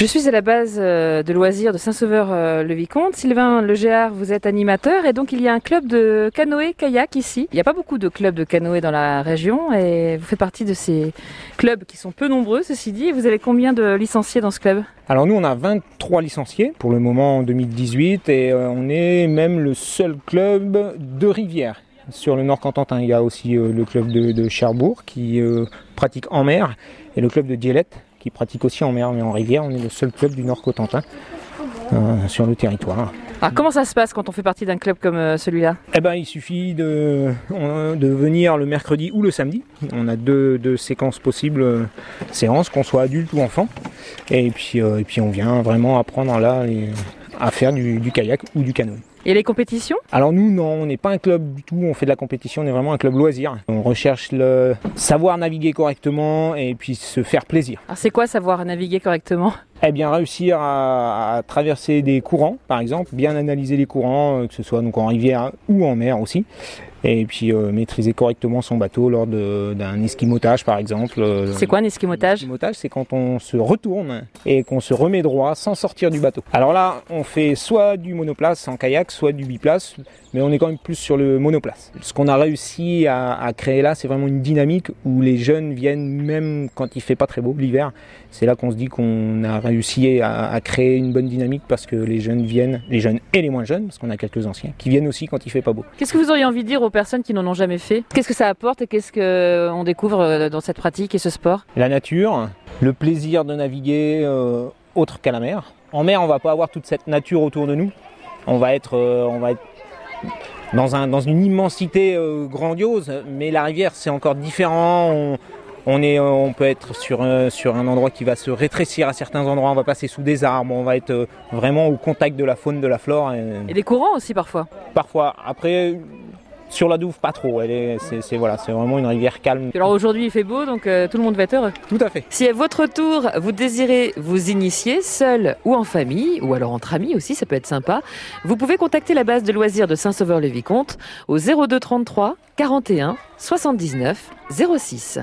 Je suis à la base euh, de loisirs de Saint-Sauveur-le-Vicomte. Sylvain Legéard, vous êtes animateur et donc il y a un club de canoë-kayak ici. Il n'y a pas beaucoup de clubs de canoë dans la région et vous faites partie de ces clubs qui sont peu nombreux, ceci dit. Vous avez combien de licenciés dans ce club? Alors nous, on a 23 licenciés pour le moment en 2018 et euh, on est même le seul club de rivière. Sur le Nord Cantantin, il y a aussi euh, le club de, Cherbourg qui euh, pratique en mer et le club de Dielette qui pratique aussi en mer, mais en rivière. On est le seul club du Nord Cotentin euh, sur le territoire. Alors comment ça se passe quand on fait partie d'un club comme euh, celui-là? Eh ben, il suffit de, de venir le mercredi ou le samedi. On a deux, deux séquences possibles, euh, séances, qu'on soit adulte ou enfant. Et puis, euh, et puis on vient vraiment apprendre là les- à faire du, du kayak ou du canoë. Et les compétitions? Alors nous, non, on n'est pas un club du tout, on fait de la compétition, on est vraiment un club loisir. On recherche le savoir naviguer correctement et puis se faire plaisir. Alors c'est quoi savoir naviguer correctement? Eh bien, réussir à, à traverser des courants, par exemple, bien analyser les courants, euh, que ce soit donc en rivière ou en mer aussi, et puis euh, maîtriser correctement son bateau lors d'un esquimotage, par exemple. Euh, C'est quoi un esquimotage L'esquimotage, c'est quand on se retourne et qu'on se remet droit sans sortir du bateau. Alors là, on fait soit du monoplace en kayak, soit du biplace, mais on est quand même plus sur le monoplace. Ce qu'on a réussi à, à créer là, c'est vraiment une dynamique où les jeunes viennent même quand il fait pas très beau l'hiver. C'est là qu'on se dit qu'on a réussi à, à créer une bonne dynamique parce que les jeunes viennent, les jeunes et les moins jeunes, parce qu'on a quelques anciens, qui viennent aussi quand il fait pas beau. Qu'est-ce que vous auriez envie de dire aux personnes qui n'en ont jamais fait Qu'est-ce que ça apporte et qu'est-ce qu'on découvre euh, dans cette pratique et ce sport? La nature, le plaisir de naviguer euh, autre qu'à la mer. En mer, on va pas avoir toute cette nature autour de nous. On va être, euh, on va être dans, un, dans une immensité euh, grandiose, mais la rivière, c'est encore différent. On, on est, euh, on peut être sur, un- sur un endroit qui va se rétrécir à certains endroits. On va passer sous des arbres. On va être euh, vraiment au contact de la faune, de la flore. et Et des courants aussi parfois. parfois, après, sur la Douve, pas trop. Elle est, c'est, c'est- voilà, c'est vraiment une rivière calme. Alors aujourd'hui il fait beau donc euh, tout le monde va être heureux. Tout à fait. Si à votre tour vous désirez vous initier seul ou en famille, ou alors entre amis aussi, ça peut être sympa, vous pouvez contacter la base de loisirs de Saint-Sauveur-le-Vicomte au 02 33 41 79 06.